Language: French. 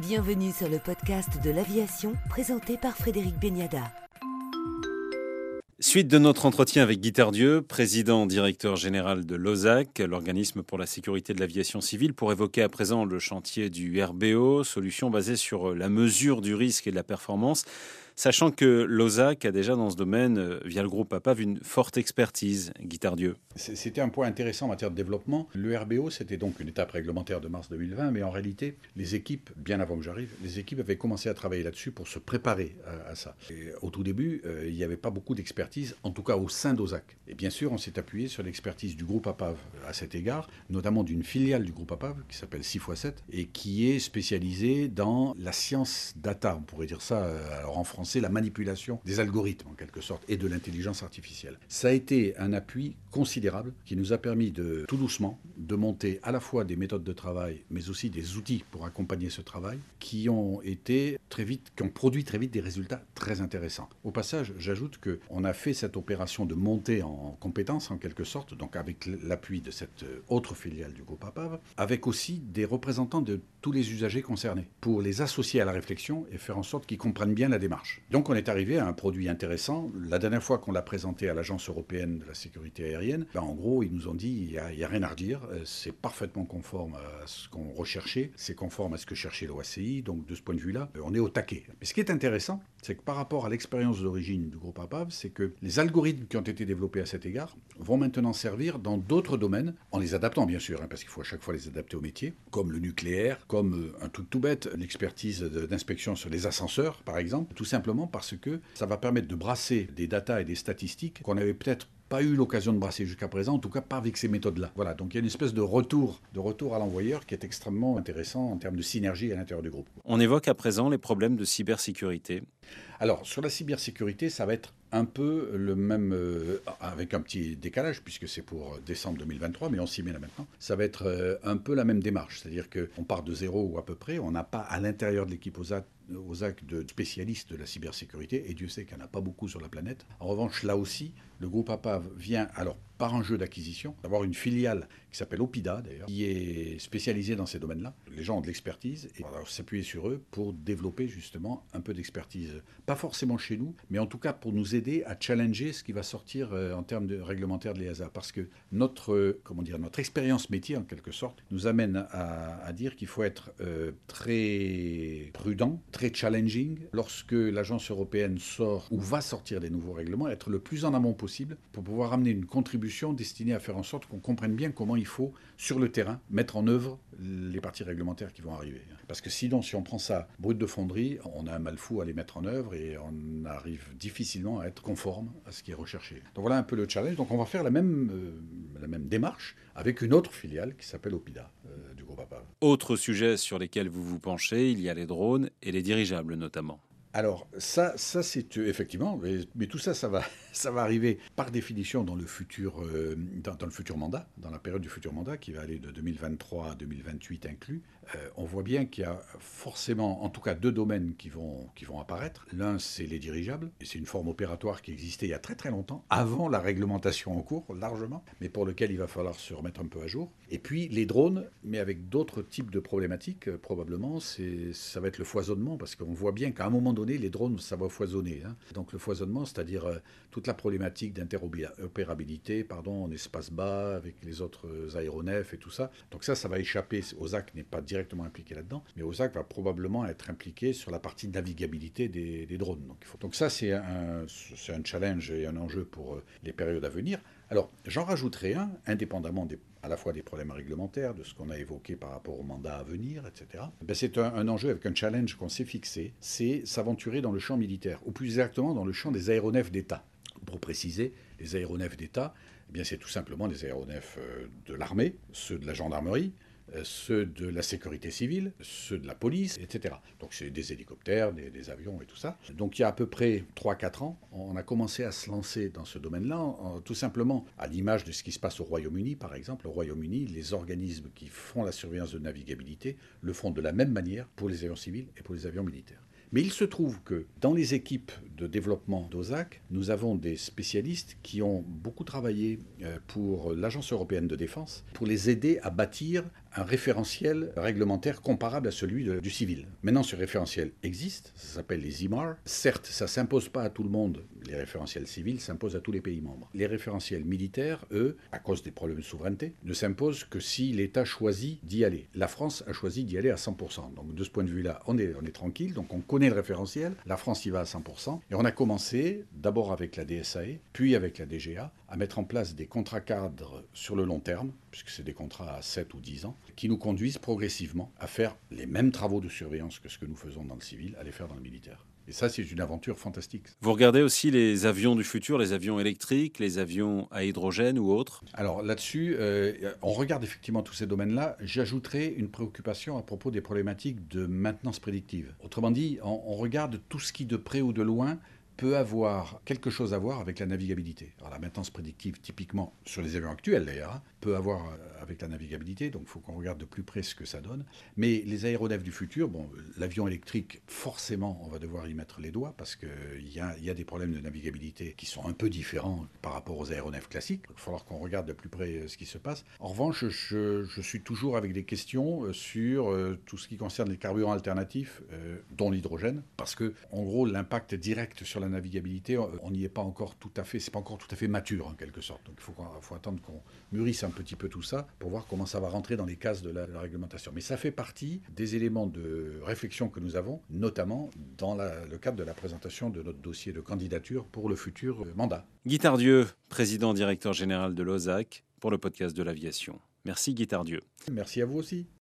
Bienvenue sur le podcast de l'aviation présenté par Frédéric Beniada. Suite de notre entretien avec Guy Tardieu, président directeur général de l'OSAC, l'organisme pour la sécurité de l'aviation civile, pour évoquer à présent le chantier du RBO, solution basée sur la mesure du risque et de la performance. Sachant que l'OSAC a déjà dans ce domaine, euh, via le groupe APAV, une forte expertise, Guy Tardieu. C'était un point intéressant en matière de développement. Le RBO, c'était donc une étape réglementaire de mars 2020, mais en réalité, les équipes, bien avant que j'arrive, les équipes avaient commencé à travailler là-dessus pour se préparer à, ça. au tout début, euh, il n'y avait pas beaucoup d'expertise, en tout cas au sein d'OSAC. Et bien sûr, on s'est appuyé sur l'expertise du groupe APAV à cet égard, notamment d'une filiale du groupe APAV qui s'appelle 6x7 et qui est spécialisée dans la science data, on pourrait dire ça euh, alors en français c'est la manipulation des algorithmes en quelque sorte et de l'intelligence artificielle. Ça a été un appui considérable qui nous a permis de tout doucement de monter à la fois des méthodes de travail mais aussi des outils pour accompagner ce travail qui ont été très vite qui ont produit très vite des résultats très intéressants. Au passage, j'ajoute que on a fait cette opération de montée en compétences en quelque sorte donc avec l'appui de cette autre filiale du groupe APAV avec aussi des représentants de tous les usagers concernés pour les associer à la réflexion et faire en sorte qu'ils comprennent bien la démarche. Donc on est arrivé à un produit intéressant. La dernière fois qu'on l'a présenté à l'Agence européenne de la sécurité aérienne, ben, en gros, ils nous ont dit, il n'y a, rien à redire, euh, c'est parfaitement conforme à ce qu'on recherchait, c'est conforme à ce que cherchait l'OACI, donc de ce point de vue-là, euh, on est au taquet. Mais ce qui est intéressant, c'est que par rapport à l'expérience d'origine du groupe APAV, c'est que les algorithmes qui ont été développés à cet égard vont maintenant servir dans d'autres domaines, en les adaptant bien sûr, hein, parce qu'il faut à chaque fois les adapter au métier, comme le nucléaire, comme euh, un truc tout bête, l'expertise d'inspection sur les ascenseurs, par exemple, tout simplement parce que ça va permettre de brasser des datas et des statistiques qu'on n'avait peut-être pas eu l'occasion de brasser jusqu'à présent, en tout cas pas avec ces méthodes-là. Voilà, donc il y a une espèce de retour, de retour à l'envoyeur qui est extrêmement intéressant en termes de synergie à l'intérieur du groupe. On évoque à présent les problèmes de cybersécurité. Alors, sur la cybersécurité, ça va être un peu le même, euh, avec un petit décalage, puisque c'est pour décembre 2023, mais on s'y met là maintenant. Ça va être euh, un peu la même démarche, c'est-à-dire qu'on part de zéro ou à peu près, on n'a pas à l'intérieur de l'équipe OSAT aux actes de spécialistes de la cybersécurité, et Dieu sait qu'il n'y en a pas beaucoup sur la planète. En revanche, là aussi, le groupe APAV vient, alors par un jeu d'acquisition, d'avoir une filiale qui s'appelle Opida d'ailleurs, qui est spécialisée dans ces domaines-là. Les gens ont de l'expertise et on va s'appuyer sur eux pour développer justement un peu d'expertise, pas forcément chez nous, mais en tout cas pour nous aider à challenger ce qui va sortir euh, en termes de réglementaire de l'EASA. Parce que notre, euh, comment dire, notre expérience métier, en quelque sorte, nous amène à, dire qu'il faut être euh, très prudent, très challenging lorsque l'agence européenne sort ou va sortir des nouveaux règlements, être le plus en amont possible pour pouvoir amener une contribution destinée à faire en sorte qu'on comprenne bien comment il faut, sur le terrain, mettre en œuvre les parties réglementaires qui vont arriver. Parce que sinon, si on prend ça brut de fonderie, on a un mal fou à les mettre en œuvre et on arrive difficilement à être conforme à ce qui est recherché. Donc voilà un peu le challenge. Donc on va faire la même, euh, démarche avec une autre filiale qui s'appelle Opida euh, du groupe APA. Autre sujet sur lesquels vous vous penchez, il y a les drones et les dirigeables notamment. Alors ça, ça c'est euh, effectivement, mais, tout ça, ça va, ça va arriver par définition dans le futur, euh, dans, le futur mandat, dans la période du futur mandat qui va aller de 2023 à 2028 inclus. Euh, on voit bien qu'il y a forcément, en tout cas, deux domaines qui vont, qui vont apparaître. L'un, c'est les dirigeables, et c'est une forme opératoire qui existait il y a très très longtemps, avant la réglementation en cours, largement, mais pour lequel il va falloir se remettre un peu à jour. Et puis les drones, mais avec d'autres types de problématiques, euh, probablement, ça va être le foisonnement, parce qu'on voit bien qu'à un moment donné, les drones, ça va foisonner. Hein. Donc le foisonnement, c'est-à-dire euh, toute la problématique d'interopérabilité, pardon, en espace bas, avec les autres aéronefs et tout ça. Donc ça, ça va échapper. OSAC n'est pas directement impliqué là-dedans, mais OSAC va probablement être impliqué sur la partie navigabilité des, drones. Donc, ça, c'est un, un challenge et un enjeu pour euh, les périodes à venir. Alors, j'en rajouterai un, indépendamment des, à la fois des problèmes réglementaires, de ce qu'on a évoqué par rapport au mandat à venir, etc. Ben, c'est un, un, enjeu avec un challenge qu'on s'est fixé, c'est s'aventurer dans le champ militaire, ou plus exactement dans le champ des aéronefs d'État. Pour préciser, les aéronefs d'État, eh bien, c'est tout simplement des aéronefs euh, de l'armée, ceux de la gendarmerie, ceux de la sécurité civile, ceux de la police, etc. Donc c'est des hélicoptères, des, avions et tout ça. Donc il y a à peu près 3-4 ans, on a commencé à se lancer dans ce domaine-là, tout simplement à l'image de ce qui se passe au Royaume-Uni, par exemple. Au Royaume-Uni, les organismes qui font la surveillance de navigabilité le font de la même manière pour les avions civils et pour les avions militaires. Mais il se trouve que dans les équipes de développement d'OSAC, nous avons des spécialistes qui ont beaucoup travaillé euh, pour l'Agence européenne de défense pour les aider à bâtir un référentiel réglementaire comparable à celui du civil. Maintenant, ce référentiel existe, ça s'appelle les IMAR. Certes, ça ne s'impose pas à tout le monde, les référentiels civils s'imposent à tous les pays membres. Les référentiels militaires, eux, à cause des problèmes de souveraineté, ne s'imposent que si l'État choisit d'y aller. La France a choisi d'y aller à 100%. Donc de ce point de vue-là, on est, on est tranquille, donc on connaît le référentiel, la France y va à 100%, et on a commencé, d'abord avec la DSAE, puis avec la DGA, à mettre en place des contrats cadres sur le long terme, puisque c'est des contrats à 7 ou 10 ans, qui nous conduisent progressivement à faire les mêmes travaux de surveillance que ce que nous faisons dans le civil, à les faire dans le militaire. Et ça, c'est une aventure fantastique. Vous regardez aussi les avions du futur, les avions électriques, les avions à hydrogène ou autres Alors là-dessus, euh, on regarde effectivement tous ces domaines-là. J'ajouterai une préoccupation à propos des problématiques de maintenance prédictive. Autrement dit, on, on regarde tout ce qui, de près ou de loin, peut avoir quelque chose à voir avec la navigabilité. Alors la maintenance prédictive, typiquement sur les avions actuels d'ailleurs, hein, peut avoir euh, avec la navigabilité, donc il faut qu'on regarde de plus près ce que ça donne. Mais les aéronefs du futur, bon, l'avion électrique, forcément, on va devoir y mettre les doigts parce qu'il y a, des problèmes de navigabilité qui sont un peu différents par rapport aux aéronefs classiques. Il va falloir qu'on regarde de plus près euh, ce qui se passe. En revanche, je, je suis toujours avec des questions euh, sur tout ce qui concerne les carburants alternatifs, dont l'hydrogène, parce que, en gros, l'impact direct sur la navigabilité, on n'y est pas encore tout à fait, c'est pas encore tout à fait mature en quelque sorte. Donc il faut, faut attendre qu'on mûrisse un petit peu tout ça pour voir comment ça va rentrer dans les cases de la, de la réglementation. Mais ça fait partie des éléments de réflexion que nous avons, notamment dans la, le cadre de la présentation de notre dossier de candidature pour le futur mandat. Guy Tardieu, président directeur général de l'OSAC, pour le podcast de l'aviation. Merci Guy Tardieu. Merci à vous aussi.